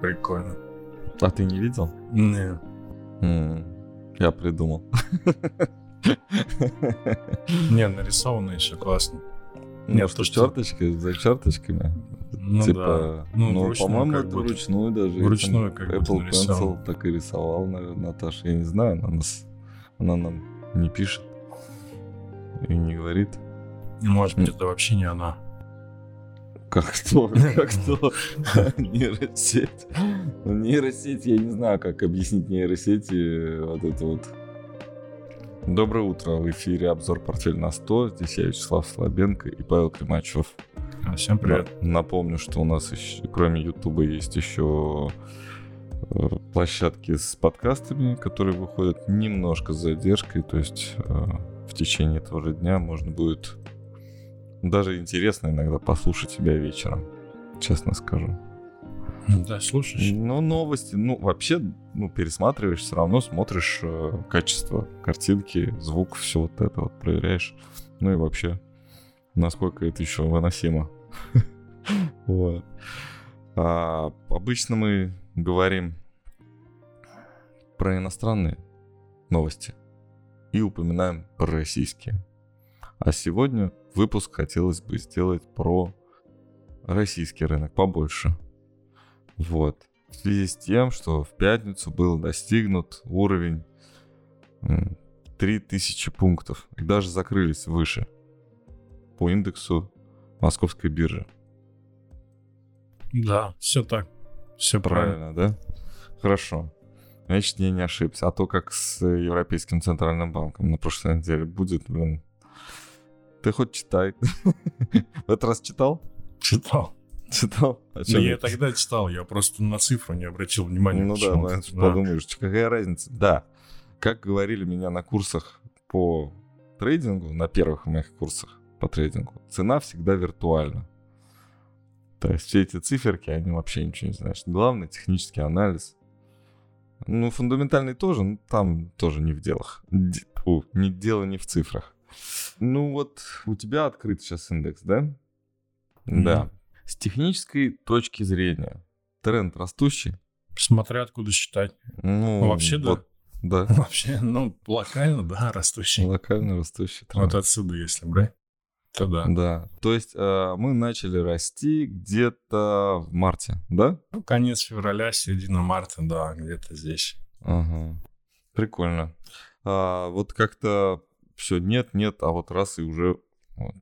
Прикольно. А ты не видел? Не. Я придумал. Не, нарисовано еще классно. Нет, что черточки за черточками. Ну, типа, да. ну, ну, по-моему, это вручную даже. Вручную как Apple. Pencil так и рисовал, наверное, Наташа. Я не знаю, она, нас, она нам не пишет и не говорит. Может быть, это вообще не она. Как кто? Как кто? Нейросеть. Ну, нейросеть, я не знаю, как объяснить нейросети вот это вот. Доброе утро, в эфире обзор «Портфель на 100». Здесь я, Вячеслав Слабенко и Павел Климачев. А, Всем привет. На- Напомню, что у нас еще, кроме Ютуба есть еще э, площадки с подкастами, которые выходят немножко с задержкой, то есть э, в течение этого же дня можно будет даже интересно иногда послушать себя вечером, честно скажу. Да, слушаешь? Ну, новости, ну, вообще, ну, пересматриваешь, все равно смотришь э, качество картинки, звук, все вот это вот проверяешь. Ну и вообще, насколько это еще выносимо. Вот. А, Обычно мы говорим про иностранные новости и упоминаем про российские. А сегодня выпуск хотелось бы сделать про российский рынок побольше. Вот. В связи с тем, что в пятницу был достигнут уровень м, 3000 пунктов. И даже закрылись выше по индексу московской биржи. Да, все так. Все правильно. Правильно, да? Хорошо. Значит, я не ошибся. А то, как с Европейским Центральным банком на прошлой неделе будет, блин. Ты хоть читай. В этот раз читал? Читал. Читал? А Ну, я тогда читал, я просто на цифру не обратил внимания. Ну да, Да. подумаешь, какая разница. Да, как говорили меня на курсах по трейдингу, на первых моих курсах по трейдингу, цена всегда виртуальна. То есть все эти циферки, они вообще ничего не значат. Главное технический анализ. Ну, фундаментальный тоже, ну, там тоже не в делах. Фу, не дело не в цифрах. Ну вот, у тебя открыт сейчас индекс, да? Да. С технической точки зрения, тренд растущий. Смотря откуда считать. Ну, Вообще, да. вот, да. Вообще, ну, локально, да, растущий. Локально растущий тренд. Вот отсюда, если брать, то да. Да. То есть э, мы начали расти где-то в марте, да? Ну, конец февраля, середина марта, да, где-то здесь. Ага. Прикольно. А, вот как-то все нет, нет, а вот раз и уже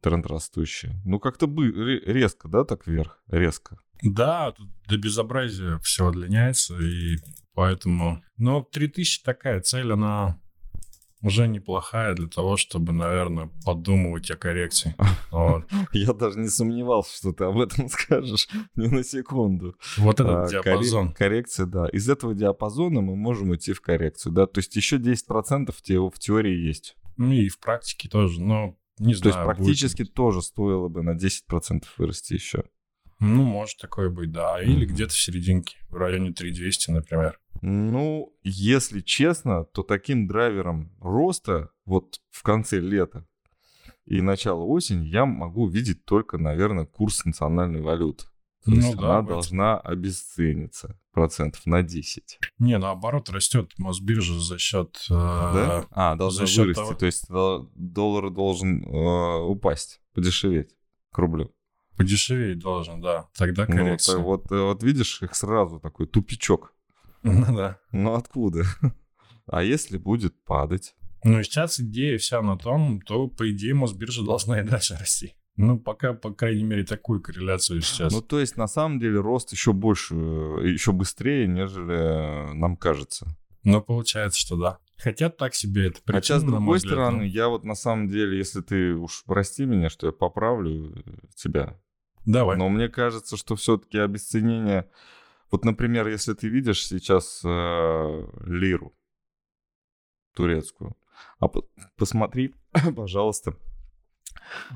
тренд растущий. Ну как-то бы ре- резко, да, так вверх, резко. Да, тут до безобразия все удлиняется, и поэтому... Но 3000 такая цель, она уже неплохая для того, чтобы, наверное, подумывать о коррекции. Вот, Я даже не сомневался, что ты об этом скажешь ни на секунду. Вот этот А, диапазон. корре- Коррекция, да. Из этого диапазона мы можем идти в коррекцию, да. То есть еще 10% в, те- в теории есть. Ну и в практике тоже, но не То знаю. есть будет- практически тоже стоило бы на 10% вырасти еще. Ну, может такое быть, да. Или Мгм. где-то в серединке, в районе 3200, например. Ну, если честно, то таким драйвером роста вот в конце лета и начала осени я могу видеть только, наверное, курс национальной валюты. То Ну есть да, она этом- должна обесцениться процентов на 10. Не, наоборот, растет Мосбиржа за счет... э, Да? А, должна за вырасти. того- То есть дол- доллар должен э, упасть, подешеветь к рублю. Подешеветь должен, да. Тогда Ну, коррекция. вот, э, вот видишь, их сразу такой тупичок. Ну да. Ну откуда? А если будет падать? Ну, сейчас идея вся на том, то, по идее, Мосбиржа должна и дальше расти. Ну, пока, по крайней мере, такую корреляцию сейчас. Ну, то есть, на самом деле, рост еще больше, э, еще быстрее, нежели э, нам кажется. Но получается, что да. Хотя так себе это Хотя, с причина, на мой другой взгляд, стороны, ну. я вот на самом деле, если ты уж прости меня, что я поправлю э, тебя, Давай. но мне кажется, что все-таки обесценение... Вот, например, если ты видишь сейчас э, лиру турецкую, а по- посмотри, пожалуйста,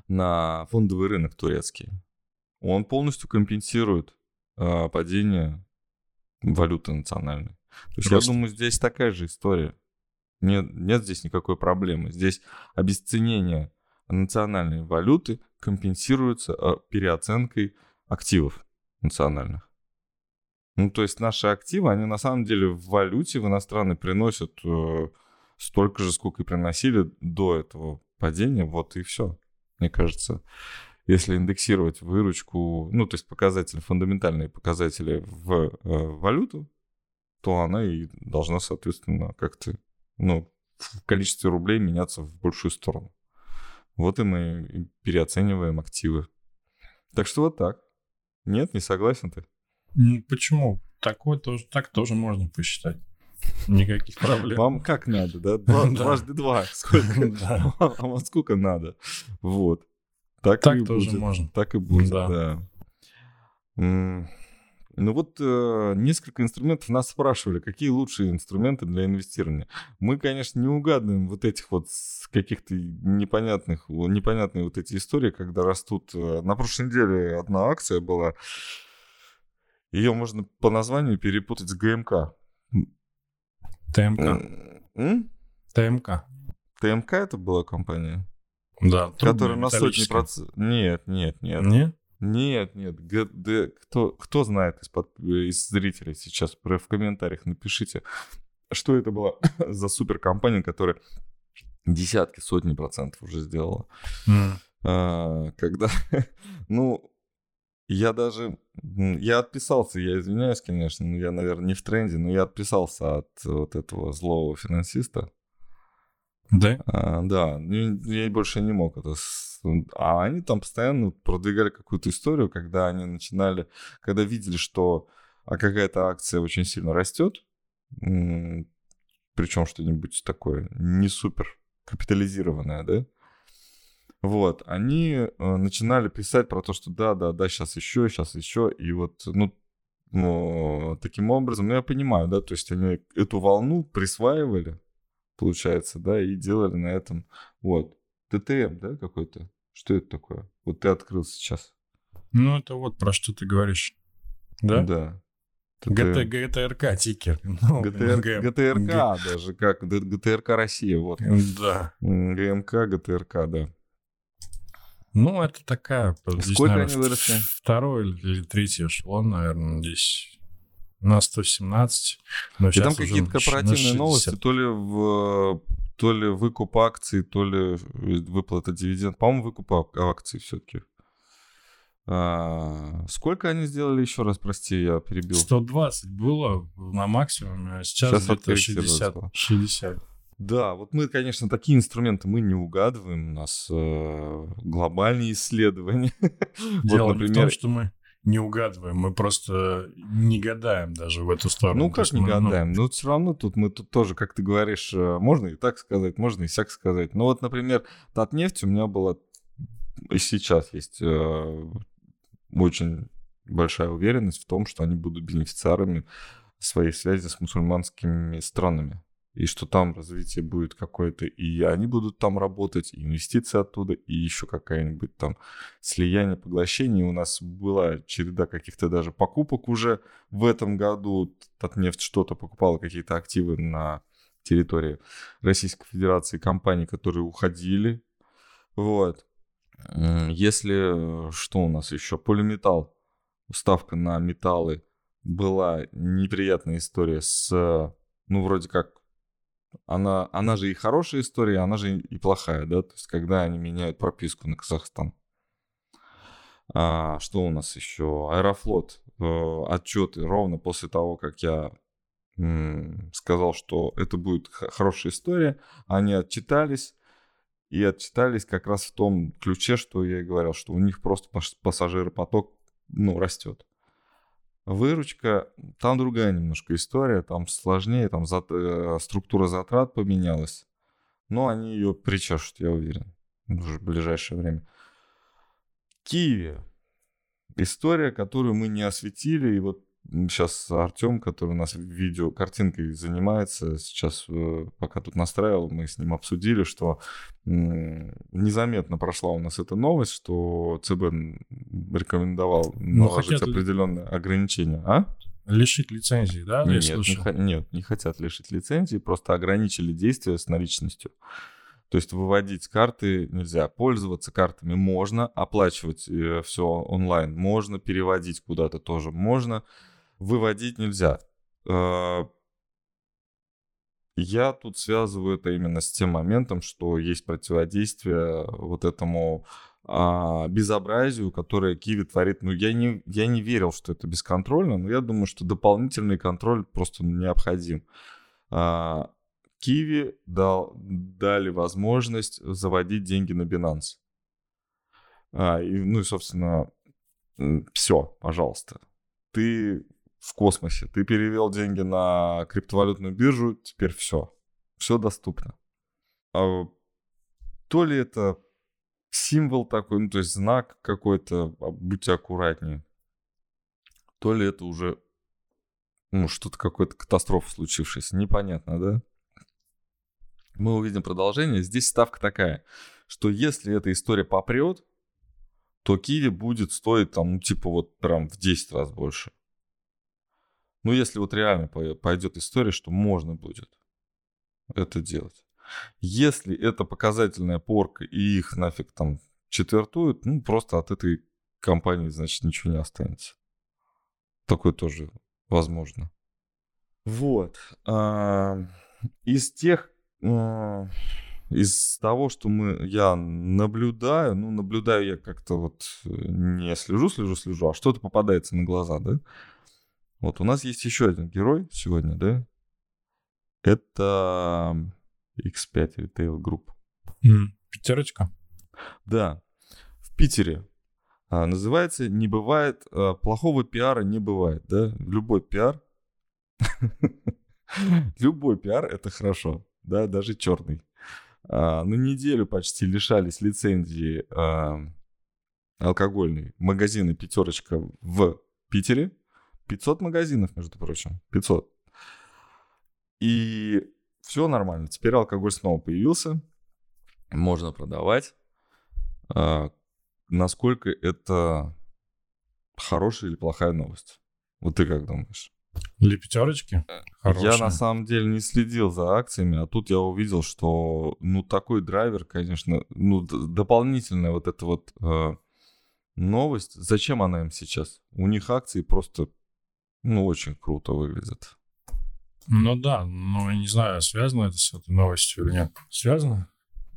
на фондовый рынок турецкий. Он полностью компенсирует э, падение валюты национальной. То есть Просто. я думаю, здесь такая же история. Нет, нет здесь никакой проблемы. Здесь обесценение национальной валюты компенсируется э, переоценкой активов национальных. Ну, то есть наши активы, они на самом деле в валюте в иностранной приносят э, столько же, сколько и приносили до этого падения, вот и все. Мне кажется, если индексировать выручку, ну, то есть показатели, фундаментальные показатели в э, валюту, то она и должна, соответственно, как-то, ну, в количестве рублей меняться в большую сторону. Вот и мы переоцениваем активы. Так что вот так. Нет, не согласен ты? Почему? Такое тоже, так тоже можно посчитать. Никаких проблем. Вам как надо, да? Два, Дважды два. Сколько? Да. А вам сколько надо? Вот. Так, так тоже будет. можно. Так и будет, да. да. Ну вот э, несколько инструментов нас спрашивали, какие лучшие инструменты для инвестирования. Мы, конечно, не угадываем вот этих вот каких-то непонятных, непонятные вот эти истории, когда растут. Э, на прошлой неделе одна акция была, ее можно по названию перепутать с ГМК. ТМК. М? ТМК. ТМК это была компания? Да. Которая на сотни процентов... Нет, нет, нет. Нет? Нет, нет, ГД, кто, кто знает из, под, из зрителей сейчас, в комментариях напишите, что это была за суперкомпания, которая десятки, сотни процентов уже сделала. Mm. А, когда, ну, я даже, я отписался, я извиняюсь, конечно, но я, наверное, не в тренде, но я отписался от вот этого злого финансиста. Да? А, да, я больше не мог это а они там постоянно продвигали какую-то историю, когда они начинали, когда видели, что а какая-то акция очень сильно растет, причем что-нибудь такое не супер капитализированное, да, вот, они э, начинали писать про то, что да, да, да, сейчас еще, сейчас еще, и вот, ну, ну, таким образом, ну, я понимаю, да, то есть они эту волну присваивали, получается, да, и делали на этом, вот. ТТМ, да, какой-то? Что это такое? Вот ты открыл сейчас. Ну, это вот про что ты говоришь. Да? Да. ГТ, ГТРК тикер. Ну, ГТР, ГТРК даже, как ГТРК Россия, вот. Да. ГМК, ГТРК, да. Ну, это такая... Сколько здесь, наверное, они выросли? Второй или третий эшелон, наверное, здесь на 117. Но И там какие-то корпоративные новости, то ли в то ли выкуп акций, то ли выплата дивиденд. По-моему, выкуп акций все-таки. А, сколько они сделали еще раз, прости, я перебил? 120 было на максимуме, а сейчас, сейчас где-то 60. 60. Да, вот мы, конечно, такие инструменты мы не угадываем. У нас э, глобальные исследования. Дело вот, например, в том, что мы не угадываем, мы просто не гадаем даже в эту сторону. Ну, как не мы, ну, гадаем? Ну, все равно тут мы тут тоже, как ты говоришь, э, можно и так сказать, можно и сяк сказать. Ну, вот, например, Татнефть у меня была и сейчас есть э, очень большая уверенность в том, что они будут бенефициарами своей связи с мусульманскими странами и что там развитие будет какое-то, и они будут там работать, и инвестиции оттуда, и еще какая-нибудь там слияние, поглощение. У нас была череда каких-то даже покупок уже в этом году. Татнефть что-то покупала, какие-то активы на территории Российской Федерации, компании, которые уходили. Вот. Если, что у нас еще, полиметалл, ставка на металлы, была неприятная история с, ну, вроде как она, она же и хорошая история, она же и плохая, да, то есть когда они меняют прописку на Казахстан. А, что у нас еще? Аэрофлот. Э, отчеты ровно после того, как я м, сказал, что это будет хорошая история, они отчитались. И отчитались как раз в том ключе, что я и говорил, что у них просто пассажиропоток ну, растет. Выручка, там другая немножко история, там сложнее, там за, э, структура затрат поменялась. Но они ее причешут, я уверен, в ближайшее время. Киеве. История, которую мы не осветили, и вот сейчас Артем, который у нас видео картинкой занимается, сейчас э, пока тут настраивал, мы с ним обсудили, что незаметно прошла у нас эта новость, что ЦБ рекомендовал ну, наложить хотят... определенные ограничения. А? Лишить лицензии, да? Нет, не, нет, не хотят лишить лицензии, просто ограничили действия с наличностью. То есть выводить карты нельзя, пользоваться картами можно, оплачивать э, все онлайн можно, переводить куда-то тоже можно. Выводить нельзя. Э, я тут связываю это именно с тем моментом, что есть противодействие вот этому а, безобразию, которое Киви творит. Ну, я не, я не верил, что это бесконтрольно, но я думаю, что дополнительный контроль просто необходим. А, Киви дал, дали возможность заводить деньги на Binance. А, и, ну и, собственно, все, пожалуйста. Ты в космосе. Ты перевел деньги на криптовалютную биржу, теперь все. Все доступно. А то ли это символ такой, ну, то есть знак какой-то, а, будьте аккуратнее. То ли это уже, ну, что-то, какая-то катастрофа случившаяся. Непонятно, да? Мы увидим продолжение. Здесь ставка такая, что если эта история попрет, то Киви будет стоить там, ну, типа вот прям в 10 раз больше. Ну, если вот реально пойдет история, что можно будет это делать. Если это показательная порка и их нафиг там четвертуют, ну, просто от этой компании, значит, ничего не останется. Такое тоже возможно. Вот. А, из тех... А, из того, что мы, я наблюдаю, ну, наблюдаю я как-то вот э, не слежу, слежу, слежу, а что-то попадается на глаза, да? Вот у нас есть еще один герой сегодня, да? Это X5 Retail Group. Mm, пятерочка? Да. В Питере. А, называется «Не бывает, а, плохого пиара не бывает», да? Любой пиар, любой пиар — это хорошо, да, даже черный. А, на неделю почти лишались лицензии а, алкогольной магазины «Пятерочка» в Питере. 500 магазинов, между прочим. 500. И все нормально. Теперь алкоголь снова появился. Можно продавать. А, насколько это хорошая или плохая новость? Вот ты как думаешь? Для пятерочки? Хорошая. Я на самом деле не следил за акциями, а тут я увидел, что ну такой драйвер, конечно, ну дополнительная вот эта вот э, новость. Зачем она им сейчас? У них акции просто ну, очень круто выглядит. Ну да, но я не знаю, связано это с этой новостью или нет. Связано?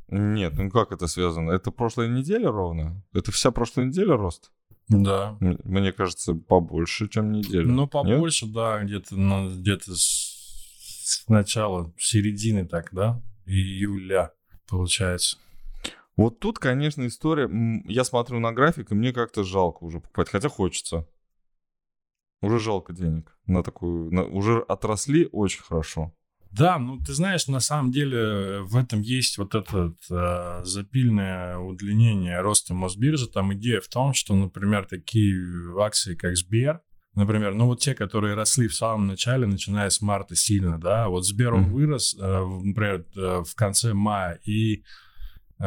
Нет, ну как это связано? Это прошлая неделя ровно? Это вся прошлая неделя рост? Да. Мне кажется, побольше, чем неделя. Ну, побольше, Нет? да, где-то ну, где-то с начала, середины так, да, июля, получается. Вот тут, конечно, история... Я смотрю на график, и мне как-то жалко уже покупать, хотя хочется. Уже жалко денег на такую... На, уже отросли очень хорошо. Да, ну ты знаешь, на самом деле в этом есть вот это э, запильное удлинение роста Мосбиржи. Там идея в том, что, например, такие акции, как Сбер, например, ну вот те, которые росли в самом начале, начиная с марта сильно, да, вот Сбер он mm-hmm. вырос, э, например, э, в конце мая, и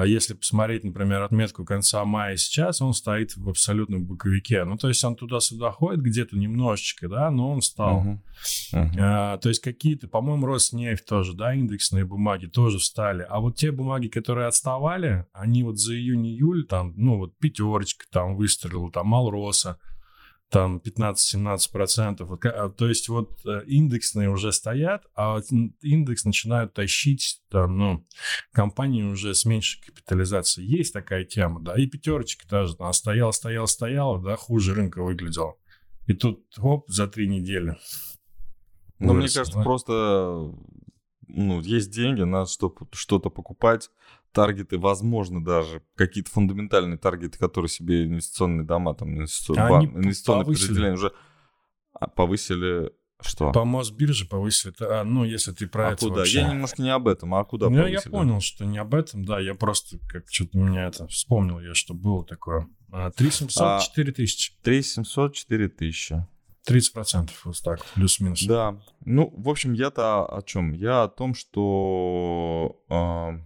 если посмотреть, например, отметку конца мая сейчас, он стоит в абсолютном боковике. Ну, то есть он туда-сюда ходит где-то немножечко, да, но он стал. Uh-huh. Uh-huh. А, то есть какие-то, по-моему, Роснефть тоже, да, индексные бумаги тоже встали. А вот те бумаги, которые отставали, они вот за июнь-июль, там, ну, вот пятерочка там выстрелила, там Малроса, там 15-17%. Вот, а, то есть вот э, индексные уже стоят, а индекс начинают тащить там, ну, компании уже с меньшей капитализацией. Есть такая тема, да, и пятерочка тоже, она стояла, стояла, стояла, да, хуже рынка выглядела. И тут, хоп, за три недели. Ну, мне кажется, да? просто ну, есть деньги, надо что-то покупать, таргеты, возможно, даже какие-то фундаментальные таргеты, которые себе инвестиционные дома, там, инвестиционные, бан, инвестиционные подразделения уже а, повысили что? По Мосбирже повысили. А, ну, если ты про а это куда? Вообще. Я немножко не об этом, а куда ну, повысили? Я понял, что не об этом, да. Я просто как что-то меня это вспомнил я, что было такое. 3700, а, 4000. 3700, 4000. 30% вот так, плюс-минус. Да. Ну, в общем, я-то о чем? Я о том, что э,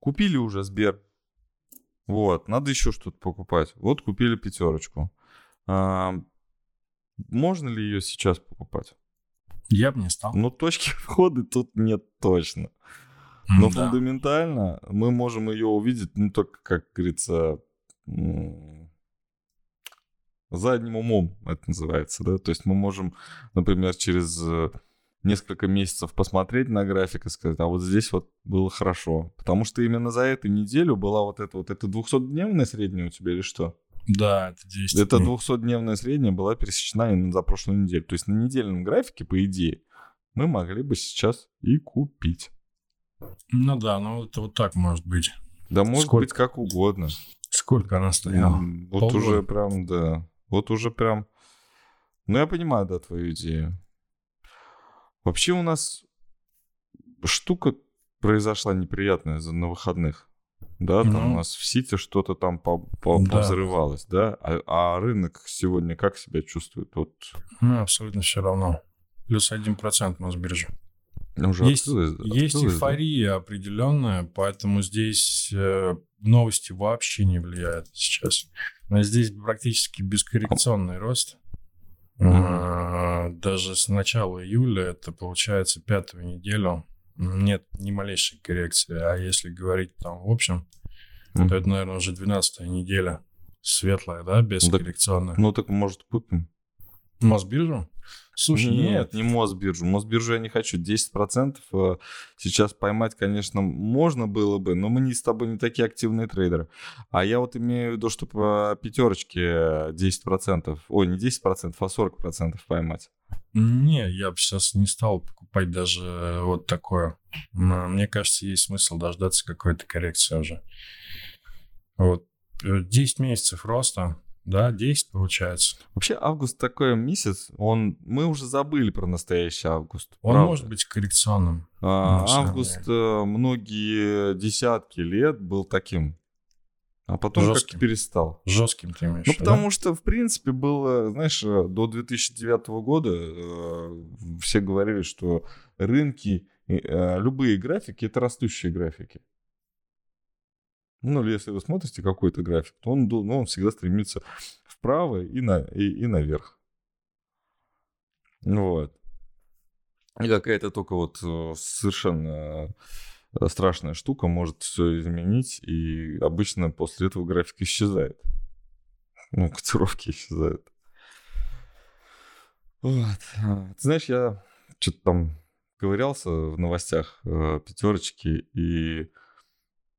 Купили уже Сбер. Вот, надо еще что-то покупать. Вот купили пятерочку. А, можно ли ее сейчас покупать? Я бы не стал. Ну, точки входа тут нет точно. Но да. фундаментально мы можем ее увидеть, ну, только, как говорится, задним умом это называется, да, то есть мы можем, например, через э, несколько месяцев посмотреть на график и сказать, а вот здесь вот было хорошо, потому что именно за эту неделю была вот эта вот, это 200-дневная средняя у тебя или что? Да, это 10 Это дней. 200-дневная средняя была пересечена именно за прошлую неделю, то есть на недельном графике, по идее, мы могли бы сейчас и купить. Ну да, ну это вот так может быть. Да может Сколько? быть как угодно. Сколько она стояла? Вот Полгода. уже прям, да. Вот уже прям... Ну, я понимаю, да, твою идею. Вообще у нас штука произошла неприятная за- на выходных. Да, там Ну. у нас в Сити что-то там по- по- Да. повзрывалось, да? А, а рынок сегодня как себя чувствует? Вот Ну, абсолютно все равно. Плюс 1% Мосбиржи. уже Есть, открылось- есть открылось, да? эйфория определенная, поэтому здесь э, новости вообще не влияют сейчас. Но здесь практически бескоррекционный рост. А, Даже с начала июля, это получается пятую неделю, нет ни малейшей коррекции. А если говорить там в общем, Мгм. то это, наверное, уже 12 неделя. Светлая, да, бескоррекционная. Ну, так, может, купим? Мосбиржу? Слушай, нет. не Мосбиржу. Мосбиржу я не хочу. 10% э, сейчас поймать, конечно, можно было бы, но мы не с тобой не такие активные трейдеры. А я вот имею в виду, что по пятерочке 10%, ой, не 10%, а 40% поймать. Не, я бы сейчас не стал покупать даже вот такое. М, Мне кажется, есть смысл дождаться какой-то коррекции уже. Вот. э, 10 месяцев роста, да, 10 получается. Вообще август такой месяц, он, мы уже забыли про настоящий август. Он правда. может быть коррекционным. А, август э, многие десятки лет был таким, а потом как-то Жестким. перестал. Жестким ты имеешь Ну, потому что, в принципе, было, знаешь, э, до 2009 года э, все говорили, что рынки, э, любые графики — это растущие графики. Ну, или если вы смотрите какой-то график, то он, ну, он всегда стремится вправо и, на, и, и наверх. Вот. И какая-то только вот э, совершенно э, страшная штука может все изменить, и обычно после этого график исчезает. Ну, котировки исчезают. Вот. А, Ты знаешь, я что-то там ковырялся в новостях э, пятерочки и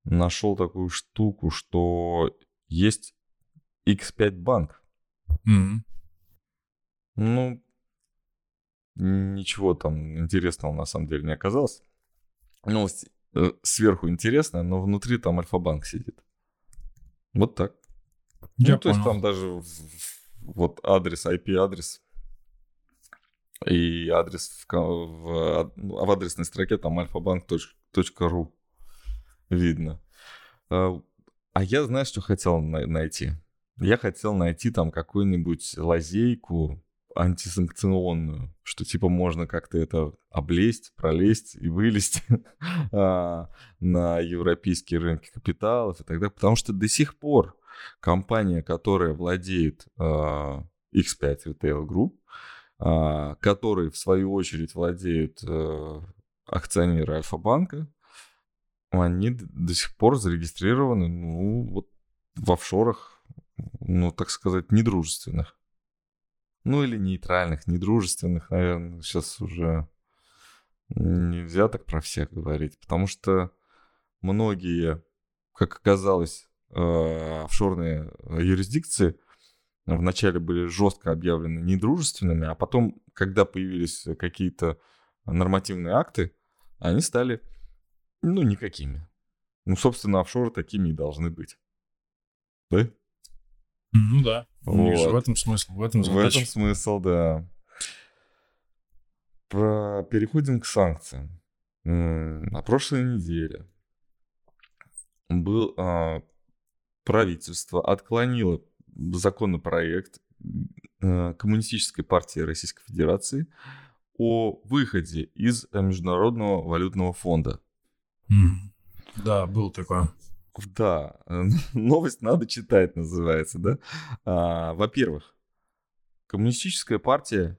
нашел такую штуку, что есть X5 банк. Мгм. Ну, ничего там интересного на самом деле не оказалось. Э, сверху интересная, но внутри там Альфа-банк сидит. Вот так. Я ну, то есть понял. там даже вот адрес, IP-адрес и адрес в, в, ну, в адресной строке там alfabank.ru видно. А а я, знаешь, что хотел на- найти? Я хотел найти там какую-нибудь лазейку антисанкционную, что типа можно как-то это облезть, пролезть и вылезть а, на европейские рынки капиталов и так далее. Потому что до сих пор компания, которая владеет а, X5 Retail Group, а, который в свою очередь владеют э, акционеры Альфа-банка, они до сих пор зарегистрированы, ну, вот в офшорах, ну, так сказать, недружественных. Ну, или нейтральных, недружественных, наверное, сейчас уже нельзя так про всех говорить, потому что многие, как оказалось, э, офшорные юрисдикции вначале были жестко объявлены недружественными, а потом, когда появились какие-то нормативные акты, они стали, ну, никакими. Ну, собственно, офшоры такими и должны быть. Да? Ну да. У них же Вот. в этом смысл, в этом В задача. этом смысл, да. Про... Переходим к санкциям. На прошлой неделе был а, правительство отклонило законопроект э, Коммунистической партии Российской Федерации о выходе из Международного валютного фонда. Да, был такой. Да, новость надо читать, называется, да. А, во-первых, коммунистическая партия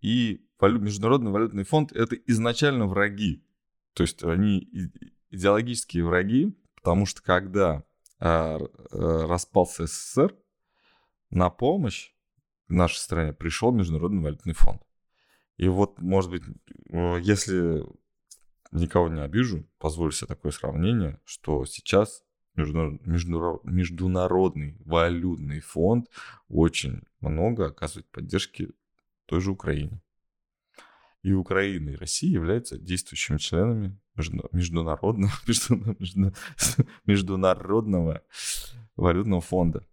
и Международный валютный фонд это изначально враги. То есть они идеологические враги, потому что когда а, э, распался СССР, на помощь нашей стране пришел Международный валютный фонд. И вот, может быть, э, если никого не обижу, позволю себе такое сравнение, что сейчас Международный валютный фонд очень много оказывает поддержки той же Украине. И Украина, и Россия являются действующими членами международного, международного валютного фонда.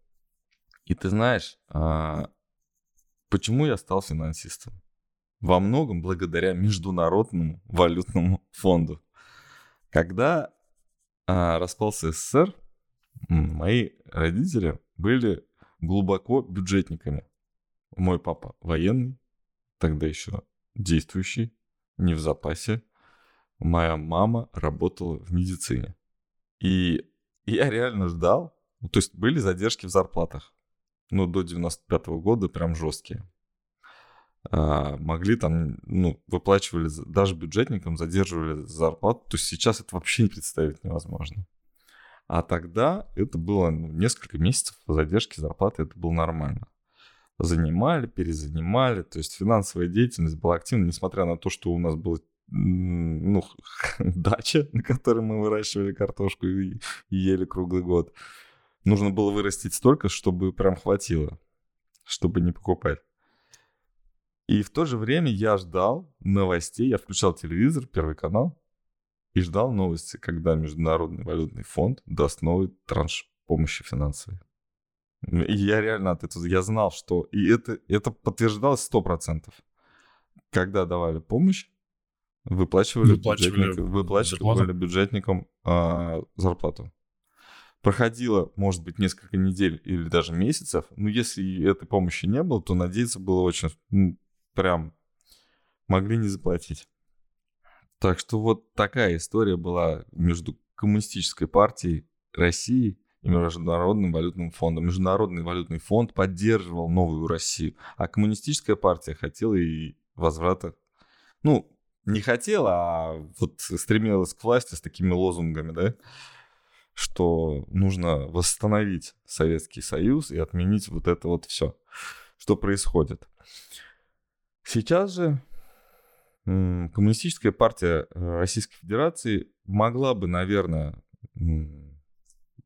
И ты знаешь, а, почему я стал финансистом? Во многом благодаря Международному валютному фонду. Когда а, распался СССР, мои родители были глубоко бюджетниками. Мой папа военный, тогда еще действующий, не в запасе. Моя мама работала в медицине. И я реально ждал, то есть были задержки в зарплатах. Ну, до 95 -го года прям жесткие. А, могли там, ну, выплачивали, даже бюджетникам задерживали зарплату. То есть сейчас это вообще не представить невозможно. А тогда это было ну, несколько месяцев задержки зарплаты, это было нормально занимали, перезанимали. То есть финансовая деятельность была активна, несмотря на то, что у нас была ну, дача, на которой мы выращивали картошку и, ели круглый год. Нужно было вырастить столько, чтобы прям хватило, чтобы не покупать. И в то же время я ждал новостей, я включал телевизор, первый канал, и ждал новости, когда Международный валютный фонд даст новый транш помощи финансовой. И я реально от этого, я знал, что... И это, это подтверждалось сто процентов. Когда давали помощь, выплачивали, выплачивали, бюджетник, выплачивали бюджетникам а, зарплату. Проходило, может быть, несколько недель или даже месяцев, но если этой помощи не было, то надеяться было очень... Прям могли не заплатить. Так что вот такая история была между коммунистической партией России и Международным валютным фондом. Международный валютный фонд поддерживал новую Россию, а коммунистическая партия хотела и возврата. Ну, не хотела, а вот стремилась к власти с такими лозунгами, да, что нужно восстановить Советский Союз и отменить вот это вот все, что происходит. Сейчас же коммунистическая партия э, Российской Федерации могла бы, наверное,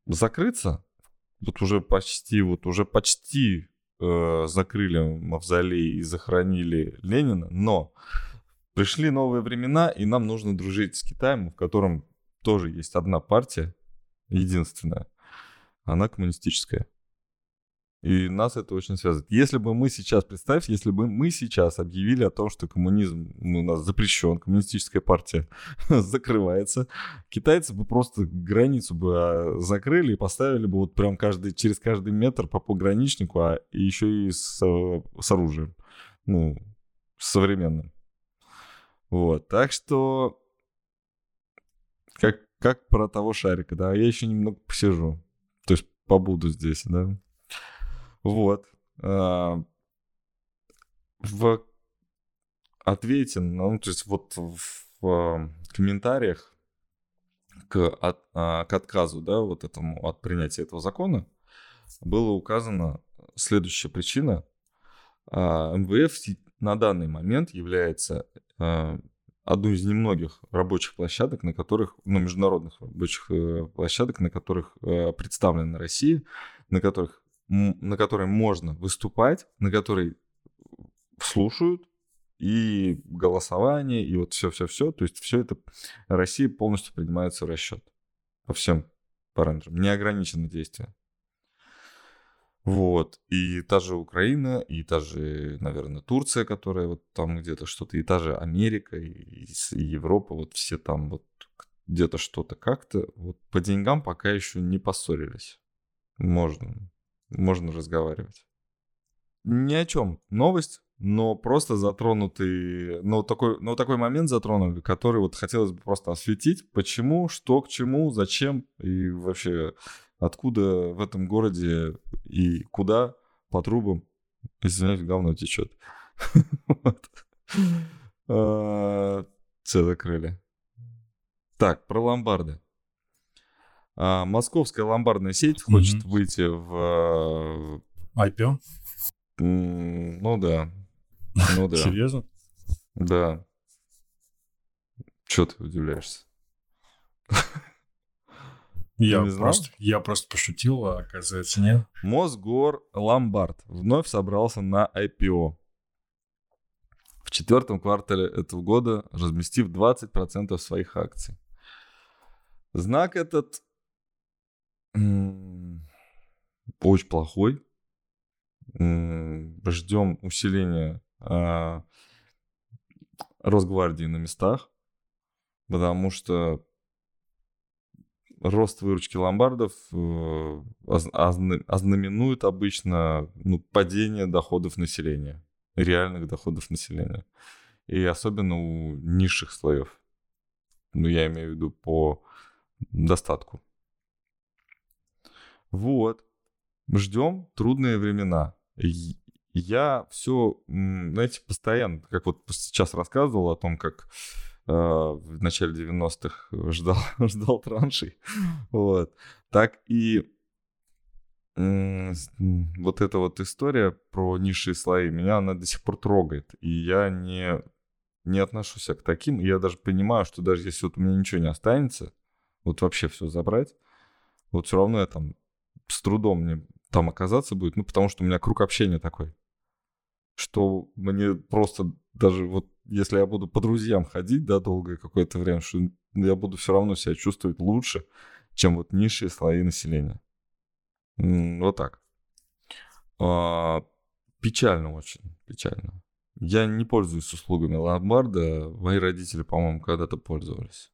закрыться. Вот уже почти, вот уже почти э, закрыли мавзолей и захоронили Ленина, но пришли новые времена, и нам нужно дружить с Китаем, в котором тоже есть одна партия, единственная. Она коммунистическая. И нас это очень связывает. Если бы мы сейчас, представь, если бы мы сейчас объявили о том, что коммунизм у нас запрещен, коммунистическая партия закрывается, китайцы бы просто границу бы а, закрыли и поставили бы вот прям каждый, через каждый метр по пограничнику, а еще и с, с оружием. Ну, современным. Вот, так что как, как про того шарика, да, я еще немного посижу. То есть побуду здесь, да. Вот. А, в ответе, ну, то есть вот в а, комментариях к, от, а, к отказу, да, вот этому, от принятия этого закона, было указано следующая причина. МВФ на данный момент является одной из немногих рабочих площадок, на которых, ну, международных рабочих э, площадок, на которых э, представлена Россия, на которых на которой можно выступать, на которой слушают, и голосование, и вот все-все-все. То есть все это Россия полностью принимается в расчет по всем параметрам. Неограниченное действие. Вот. И та же Украина, и та же, наверное, Турция, которая вот там где-то что-то, и та же Америка, и Европа, вот все там вот где-то что-то как-то. Вот по деньгам пока еще не поссорились. Можно можно разговаривать. Ни о чем. Новость, но просто затронутый, но такой, но такой момент затронули, который вот хотелось бы просто осветить, почему, что к чему, зачем и вообще откуда в этом городе и куда по трубам, извиняюсь, говно течет. Все закрыли. Так, про ломбарды. А, московская ломбардная сеть хочет выйти в... IPO? М, Ну да. Ну да. Серьезно? Да. Че ты удивляешься? Я не знал? просто, я просто пошутил, а оказывается нет. Мосгор Ломбард вновь собрался на IPO. В четвертом квартале этого года разместив 20% своих акций. Знак этот очень плохой. Ждем усиления а, Росгвардии на местах, потому что рост выручки ломбардов э, оз- озна- ознаменует обычно ну, падение доходов населения, реальных доходов населения. И особенно у низших слоев. Ну, я имею в виду по достатку. Вот. Ждем трудные времена. Я все, знаете, постоянно, как вот сейчас рассказывал о том, как э, в начале 90-х ждал, ждал траншей, вот, так и вот эта вот история про низшие слои, меня она до сих пор трогает, и я не, не отношусь к таким, я даже понимаю, что даже если вот у меня ничего не останется, вот вообще все забрать, вот все равно я там с трудом мне там оказаться будет, ну, потому что у меня круг общения такой, что мне просто даже вот если я буду по друзьям ходить, да, долгое какое-то время, что я буду все равно себя чувствовать лучше, чем вот низшие слои населения. Вот так. А, Печально очень, печально. Я не пользуюсь услугами ломбарда. Мои родители, по-моему, когда-то пользовались.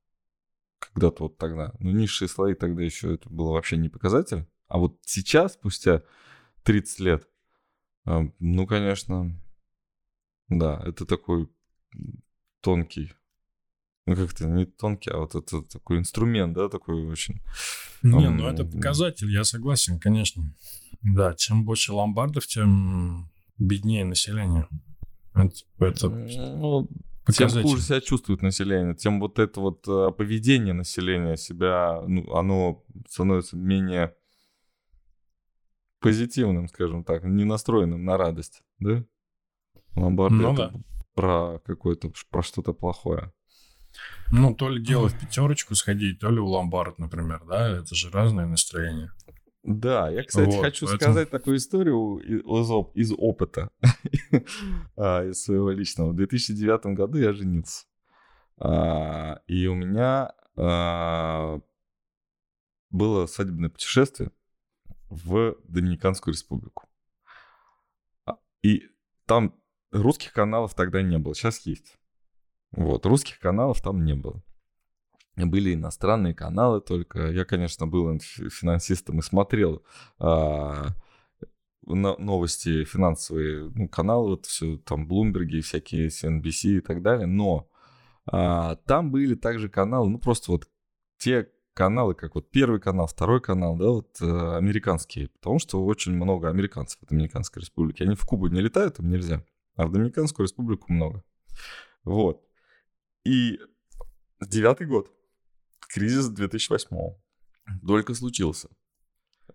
Когда-то вот тогда. Но низшие слои тогда еще это было вообще не показатель. А вот сейчас, спустя 30 лет, а, ну, конечно, да, это такой тонкий, ну, как-то не тонкий, а вот это такой инструмент, да, такой очень... Не, Ам, ну это показатель, я согласен, конечно. Да, чем больше ломбардов, тем беднее население. Это, Ну, тем показатель. хуже себя чувствует население, тем вот это вот э, поведение населения себя, ну, оно становится менее позитивным, скажем так, не настроенным на радость, да? Ломбарды Ну это да. про какое-то, про что-то плохое. Ну, то ли дело в пятерочку сходить, то ли в ломбард, например, да, это же разные настроения. Да, я, кстати, Вот, хочу поэтому- сказать такую историю из, из опыта, а, из своего личного. В 2009 году я женился. А, И у меня а, было свадебное путешествие в Доминиканскую республику. А, И там русских каналов тогда не было, сейчас есть. Вот, русских каналов там не было. Были иностранные каналы только. Я, конечно, был финансистом и смотрел а, новости финансовые, ну, каналы, вот все там, Блумберги, всякие CNBC и так далее. Но а, там были также каналы, ну, просто вот те каналы, как вот первый канал, второй канал, да, вот э, американские. Потому что очень много американцев в Доминиканской республике. Они в Кубу не летают, им нельзя. А в Доминиканскую республику много. Вот. И девятый год. Кризис 2008 только случился.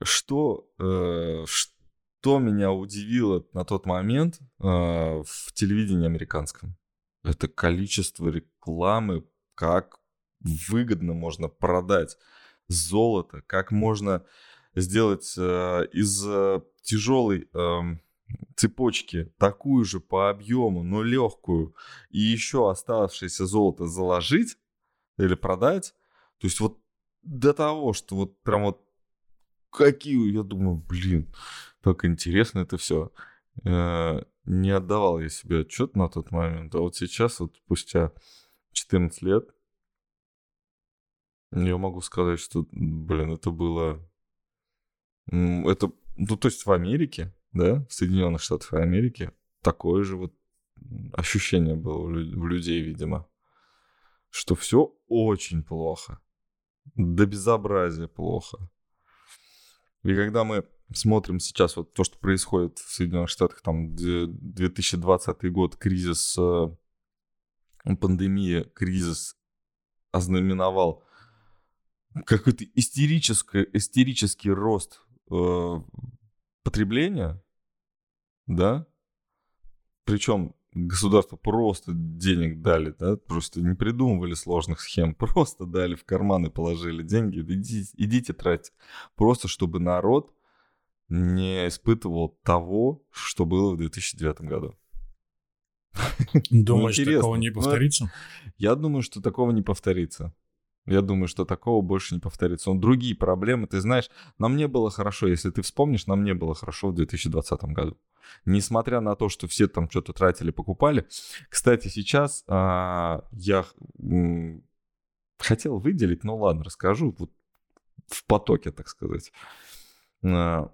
Что, э, что меня удивило на тот момент э, в телевидении американском? Это количество рекламы, как выгодно можно продать золото, как можно сделать э, из э, тяжелой эм, цепочки такую же по объему, но легкую, и еще оставшееся золото заложить или продать. То есть вот до того, что вот прям вот какие, я думаю, блин, так интересно это все. Не отдавал я себе отчет на тот момент, а вот сейчас, вот спустя 14 лет, я могу сказать, что, блин, это было... Это, ну, то есть в Америке, да, в Соединенных Штатах Америки, такое же вот ощущение было у лю- у людей, видимо, что все очень плохо, до безобразия плохо. И когда мы смотрим сейчас вот то, что происходит в Соединенных Штатах, там д- 2020 год, кризис, э, пандемия, кризис ознаменовал какой-то истерический, истерический рост э, потребления, да? Причем государство просто денег дали, да, просто не придумывали сложных схем, просто дали в карманы, положили деньги, идите, идите тратить. Просто чтобы народ не испытывал того, что было в 2009 году. Думаешь, ну, такого не повторится? Я думаю, что такого не повторится. Я думаю, что такого больше не повторится. Но другие проблемы, ты знаешь, нам не было хорошо, если ты вспомнишь, нам не было хорошо в 2020 году. Несмотря на то, что все там что-то тратили, покупали. Кстати, сейчас а, я м, хотел выделить, ну ладно, расскажу, вот в потоке, так сказать. А,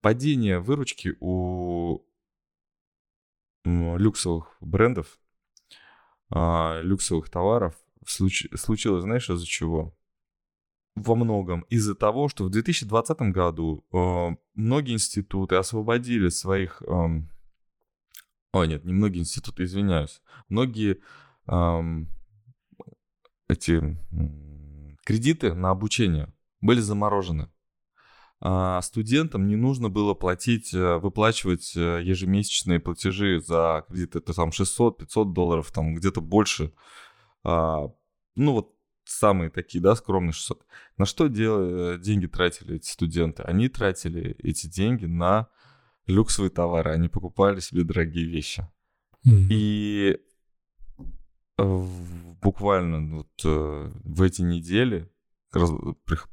падение выручки у люксовых брендов, а, люксовых товаров случ... случилось, знаешь, из-за чего? Во многом из-за того, что в 2020 году э, многие институты освободили своих... Э, ой, нет, не многие институты, извиняюсь. Многие э, эти кредиты на обучение были заморожены. А студентам не нужно было платить, э, выплачивать э, ежемесячные платежи за кредит. Это там 600-500 долларов, там где-то больше а, ну вот самые такие, да, скромные 600. На что дел, деньги тратили эти студенты? Они тратили эти деньги на люксовые товары, они покупали себе дорогие вещи. Mm-hmm. И буквально вот э, в эти недели раз,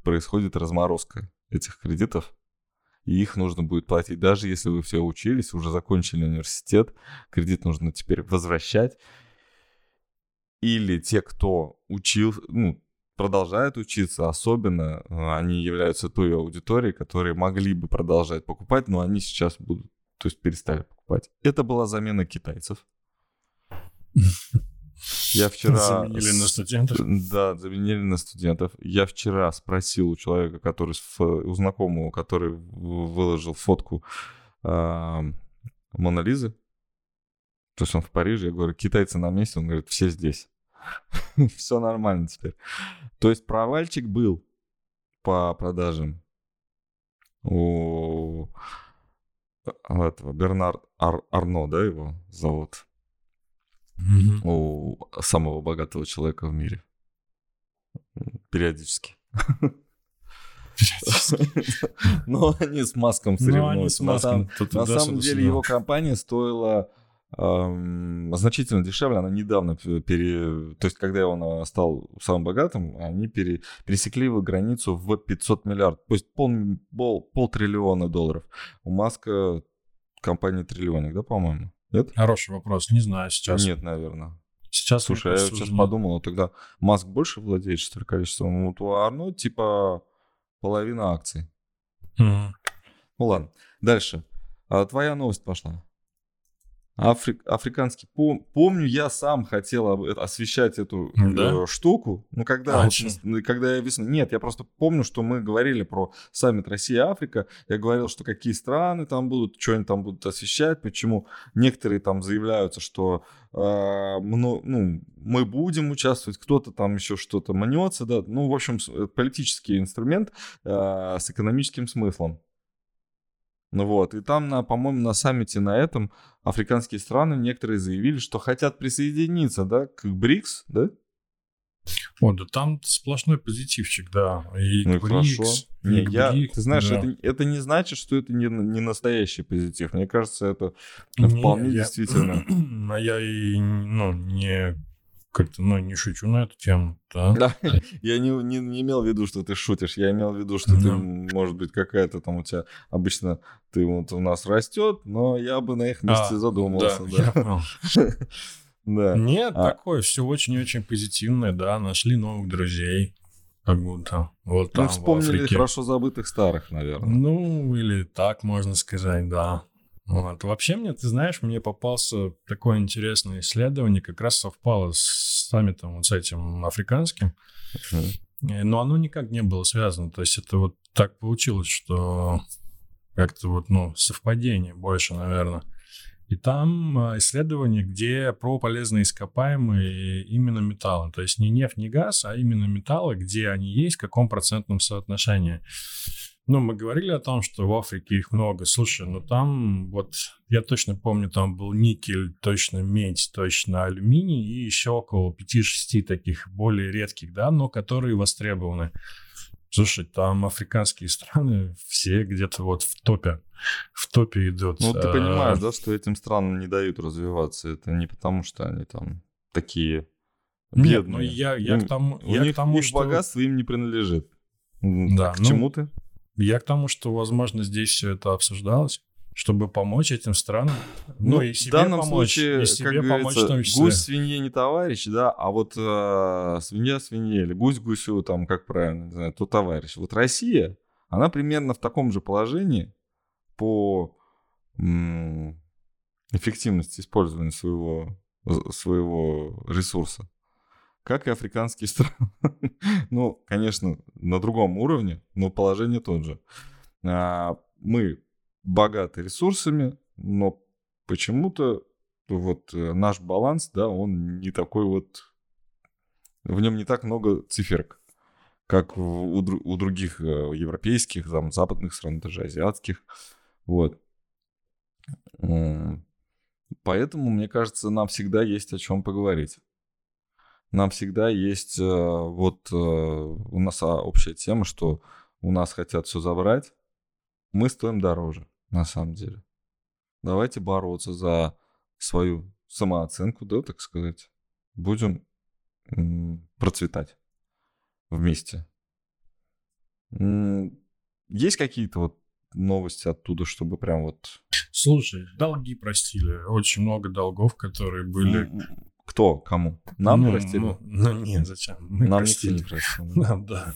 происходит разморозка этих кредитов, и их нужно будет платить. Даже если вы все учились, уже закончили университет, кредит нужно теперь возвращать или те, кто учил, ну, продолжают учиться, особенно э, они являются той аудиторией, которые могли бы продолжать покупать, но они сейчас будут, то есть перестали покупать. Это была замена китайцев. Я вчера... Заменили на студентов? Да, заменили на студентов. Я вчера спросил у человека, который, у знакомого, который выложил фотку э, Монолизы, то есть он в Париже, я говорю, китайцы на месте, он говорит, все здесь. Все нормально теперь. То есть провальчик был по продажам у этого Бернар Ар, Арно, да, его зовут? Mm-hmm. У самого богатого человека в мире. Периодически. Но они с Маском соревнуются. На самом деле его компания стоила значительно дешевле. Она недавно пере... То есть, когда он стал самым богатым, они пере... пересекли его границу в 500 миллиардов. То есть, пол, пол, пол триллиона долларов. У Маска компания триллионник, да, по-моему? Нет? Хороший вопрос. Не знаю сейчас. Нет, наверное. Сейчас, Слушай, я сейчас подумал, тогда Маск больше владеет, что ли, количеством? Вот у Арно типа половина акций. Mm. Ну ладно, дальше. А, твоя новость пошла. Африк, африканский. Пом, помню, я сам хотел освещать эту да? э, штуку. Ну, когда, а, вот, когда я весной. Нет, я просто помню, что мы говорили про саммит Россия-Африка. Я говорил, что какие страны там будут, что они там будут освещать, почему некоторые там заявляются, что э, ну, ну, мы будем участвовать, кто-то там еще что-то манется. Да? Ну, в общем, политический инструмент э, с экономическим смыслом. Ну вот, и там, на, по-моему, на саммите на этом африканские страны некоторые заявили, что хотят присоединиться, да, к БРИКС, да? О, да там сплошной позитивчик, да. И ну, БРИКС, хорошо. Не, я, БРИКС, ты знаешь, да. это, это не значит, что это не, не настоящий позитив. Мне кажется, это не, вполне я, действительно. А я и ну, не как-то, ну, не шучу на эту тему, да? Да, я не, не, не имел в виду, что ты шутишь, я имел в виду, что ты, может быть, какая-то там у тебя, обычно ты вот у нас растет, но я бы на их месте а, задумался, да. да. да. Нет, а... такое все очень-очень позитивное, да, нашли новых друзей, как будто вот там, Ну, вспомнили хорошо забытых старых, наверное. Ну, или так можно сказать, да. Вот. Вообще мне, ты знаешь, мне попался такое интересное исследование, как раз совпало с саммитом вот с этим африканским, uh-huh. но оно никак не было связано. То есть это вот так получилось, что как-то вот, ну, совпадение больше, наверное. И там а, исследование, где про полезные ископаемые именно металлы. То есть не нефть, не газ, а именно металлы, где они есть, в каком процентном соотношении. Ну, мы говорили о том, что в Африке их много. Слушай, ну там вот, я точно помню, там был никель, точно медь, точно алюминий и еще около 5-6 таких более редких, да, но которые востребованы. Слушай, там африканские страны все где-то вот в топе, в топе идут. Ну, ты А, понимаешь, да, что этим странам не дают развиваться. Это не потому, что они там такие Нет, ну бедные. я, я Им- к тому, У я них, к тому что... богатство им не принадлежит. Да, К ну, чему ты? Я к тому, что, возможно, здесь все это обсуждалось, чтобы помочь этим странам. Ну, и себе в данном помочь, случае, и себе как помочь в том числе. гусь свинье не товарищ, да, а вот э, свинья свинье или гусь гусю, там, как правильно, не знаю, то товарищ. Вот Россия, она примерно в таком же положении по эффективности использования своего, своего ресурса, как и африканские страны. ну, конечно, на другом уровне, но положение тот же. А, мы богаты ресурсами, но почему-то вот э, наш баланс, да, он не такой вот... В нем не так много циферок, как у, дру- у других э, европейских, там, западных стран, даже азиатских. Вот. Поэтому, мне кажется, нам всегда есть о чем поговорить. Нам всегда есть э, вот э, у нас а, общая тема, что у нас хотят все забрать, мы стоим дороже, на самом деле. Давайте бороться за свою самооценку, да, так сказать. Будем процветать вместе. Есть какие-то вот новости оттуда, чтобы прям вот... Слушай, долги простили. Очень много долгов, которые были. Кто? Кому? Нам Ну, простили? Ну, ну, нет, зачем? Мы Нам простили. никто не простил. Нам, да.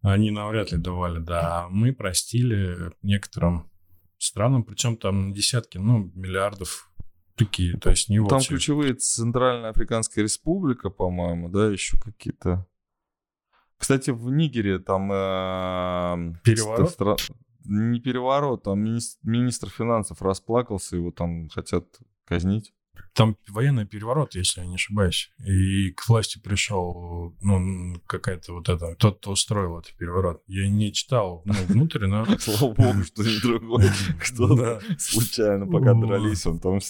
Они навряд ли давали, да. А Мы простили некоторым странам, причем там десятки, ну, миллиардов такие, то есть не Там вот ключевые Центральная Африканская Республика, по-моему, да, еще какие-то. Кстати, в Нигере там... э, Переворот? стра- Не переворот, там минис- министр финансов расплакался, его там хотят казнить. Там военный переворот, если я не ошибаюсь. И к власти пришел, ну, какая-то вот это, тот, кто устроил этот переворот. Я не читал, ну, внутрь, но... Слава богу, что не другой. Кто случайно, пока дрались, он там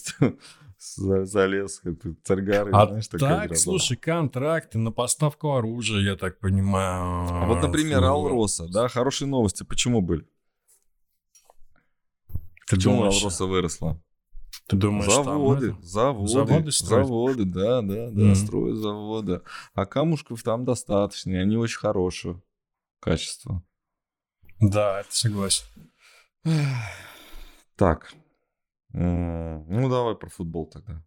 залез, как ты, царь горы, А знаешь, такая так, слушай, контракты на поставку оружия, я так понимаю. А вот, например, Фу. Алроса, да, хорошие новости, почему были? Ты Почему Алроса выросла? Ты думаешь, там заводы, это? заводы, заводы строят? заводы, да, да, да, Мгм. строят заводы. А камушков там достаточно, и они очень хорошего качества. Да, это согласен. Так, ну давай про футбол тогда.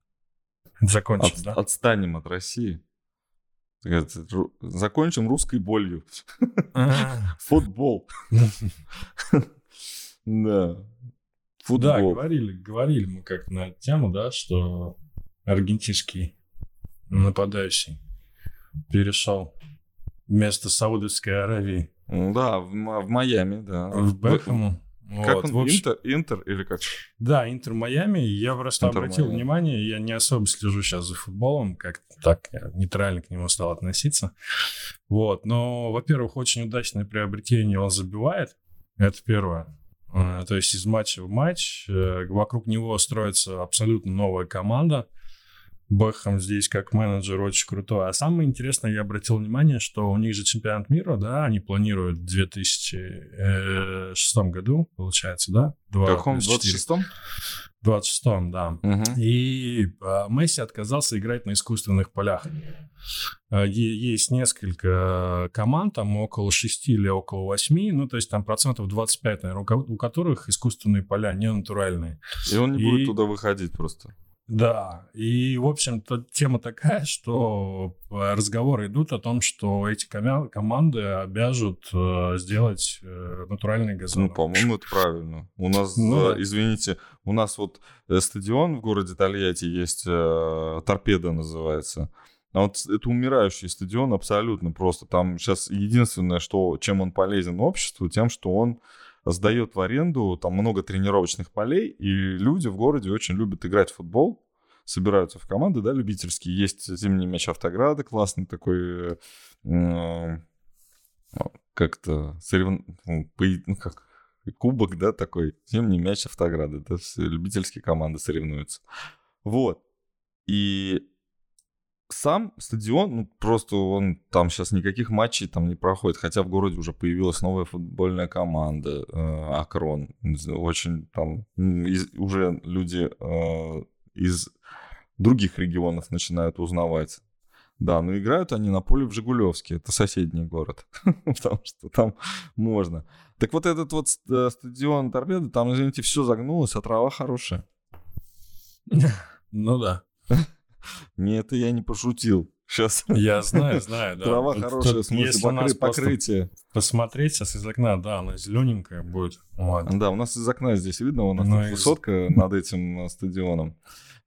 Закончим, От- да? Отстанем от России. Закончим русской болью. А, Футбол. Да. Да, Футбол. говорили, говорили мы как на эту тему, да, что аргентинский нападающий перешел вместо Саудовской Аравии Да, в, в Майами, да. в Бекхэму. Как Вот, он? в общем- Интер, Интер или как? Да, Интер Майами. Я просто Интер обратил Майами. внимание, я не особо слежу сейчас за футболом, как так я нейтрально к нему стал относиться. Вот, но, во-первых, очень удачное приобретение он забивает. Это первое. Э, То есть из матча в матч э, вокруг него строится абсолютно новая команда. Бэхэм здесь как менеджер очень крутой. А самое интересное, я обратил внимание, что у них же чемпионат мира, да, они планируют в 2006 году, получается, да? В каком? плюс четыре. 26-м? 26-м, да. Мгм. И а, Месси отказался играть на искусственных полях. А, Есть несколько команд, там около 6 или около 8, ну, то есть там процентов 25, наверное, у у которых искусственные поля не натуральные. И он не И- будет туда выходить просто. Да, и, в общем-то, тема такая, что э, разговоры идут о том, что эти комя- команды обяжут э, сделать э, натуральные газоны. Ну, по-моему, это правильно. У нас, Ну да. извините, у нас вот стадион в городе Тольятти есть, э, Торпеда называется. А вот это умирающий стадион абсолютно просто. Там сейчас единственное, что, чем он полезен обществу, тем, что он сдает в аренду, там много тренировочных полей, и люди в городе очень любят играть в футбол, собираются в команды, да, любительские. Есть зимний мяч Автограда, классный такой, э, м, как-то сорев... ну, ну, как кубок, да, такой, зимний мяч Автограда, да, любительские команды соревнуются. Вот. И сам стадион, ну, просто он там сейчас никаких матчей там не проходит, хотя в городе уже появилась новая футбольная команда э, Акрон, очень там из- уже люди э, из других регионов начинают узнавать. Да, но играют они на поле в Жигулевске, это соседний город, потому что там можно. Так вот этот вот э, стадион Торпеда, там, извините, все загнулось, а трава хорошая. Ну да. Не, это я не пошутил. Сейчас Я знаю, знаю, да. трава хорошая, тут в смысле покры- покрытие. Посмотреть сейчас из окна, да, она зелененькая будет. Вот. Да, у нас из окна здесь видно, у нас Ну, тут из- высотка над этим стадионом.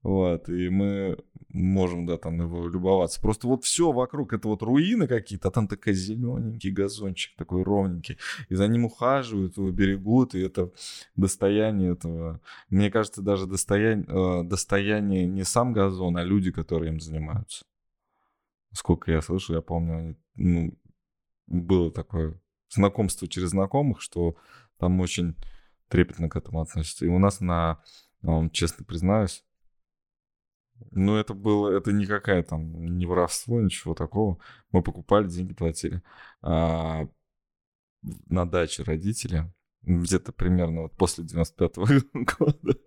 Вот, и мы можем, да, там его любоваться. Просто вот все вокруг, это вот руины какие-то, а там такой зелененький газончик, такой ровненький. И за ним ухаживают, его берегут, и это достояние этого. Мне кажется, даже достояние, э, достояние не сам газон, а люди, которые им занимаются. Сколько я слышу, я помню, ну, было такое знакомство через знакомых, что там очень трепетно к этому относятся. И у нас на, честно признаюсь, ну, это было, это никакая там, не воровство, ничего такого. Мы покупали, деньги платили. А, на даче родители, где-то примерно вот после 95-го года,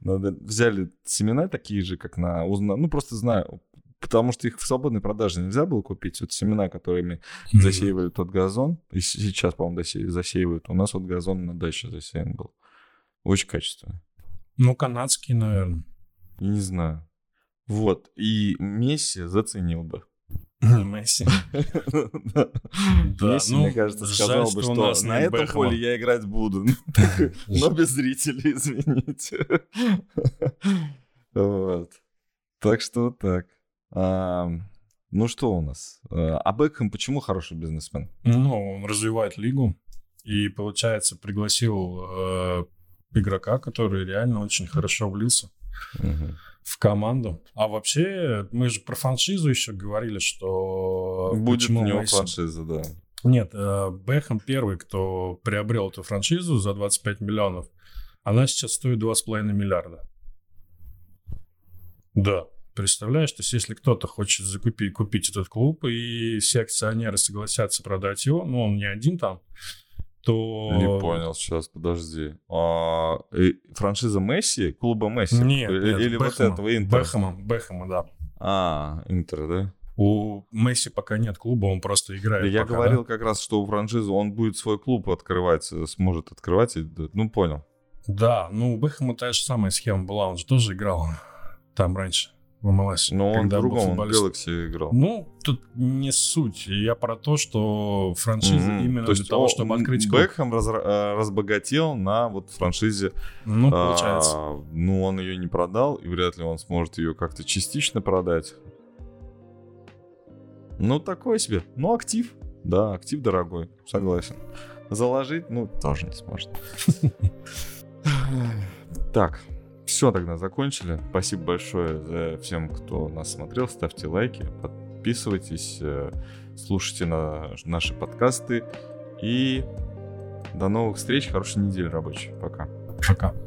надо- взяли семена такие же, как на, ну, просто знаю, потому что их в свободной продаже нельзя было купить. Вот семена, которыми засеивали тот газон, и сейчас, по-моему, засеивают. У нас вот газон на даче засеян был. Очень качественно. Ну, канадский, наверное. Не знаю. Вот. И Месси заценил бы. Месси. Месси, ну, мне кажется, сказал бы, что на этом Бэхэма». поле я играть буду. Но без зрителей, извините. Вот. Так что так. Ну что у нас? А Бекхэм почему хороший бизнесмен? Ну, он развивает лигу и, получается, пригласил э, игрока, который реально очень хорошо влился Мгм. В команду. А вообще, мы же про франшизу еще говорили, что... Будет у него Месси- франшиза, да. Нет, э, Бэхэм первый, кто приобрел эту франшизу за 25 миллионов. Она сейчас стоит 2,5 миллиарда. Да. Представляешь, то есть если кто-то хочет закупить, купить этот клуб, и все акционеры согласятся продать его, ну, он не один там, то... Не понял, сейчас, подожди. А, франшиза Месси, клуба Месси? Нет, или нет, или вот Бэхэма. этого Интера? Бэхэма, Бэхэма, да. А, Интер, да? У Месси пока нет клуба, он просто играет. Да я пока, говорил как раз, что у франшизы он будет свой клуб открывать, э, сможет открывать. и- да, Ну, понял. Да, ну у Бэхэма та же самая схема была, он же тоже играл там раньше МЛС. Но он другом, он в. Galaxy играл. Ну, тут не суть. Я про то, что франшиза Мгм. именно То есть для того, чтобы открыть клуб. Бекхэм разра- э, разбогател на вот франшизе. Ну, получается. А, ну, он ее не продал, и вряд ли он сможет ее как-то частично продать. Ну, такой себе. Ну, актив. Да, актив дорогой, согласен. Заложить, ну, тоже не сможет. Так, все тогда закончили. Спасибо большое за всем, кто нас смотрел. Ставьте лайки, подписывайтесь, э, слушайте на наши подкасты. И до новых встреч, хорошей недели рабочей. Пока. Пока.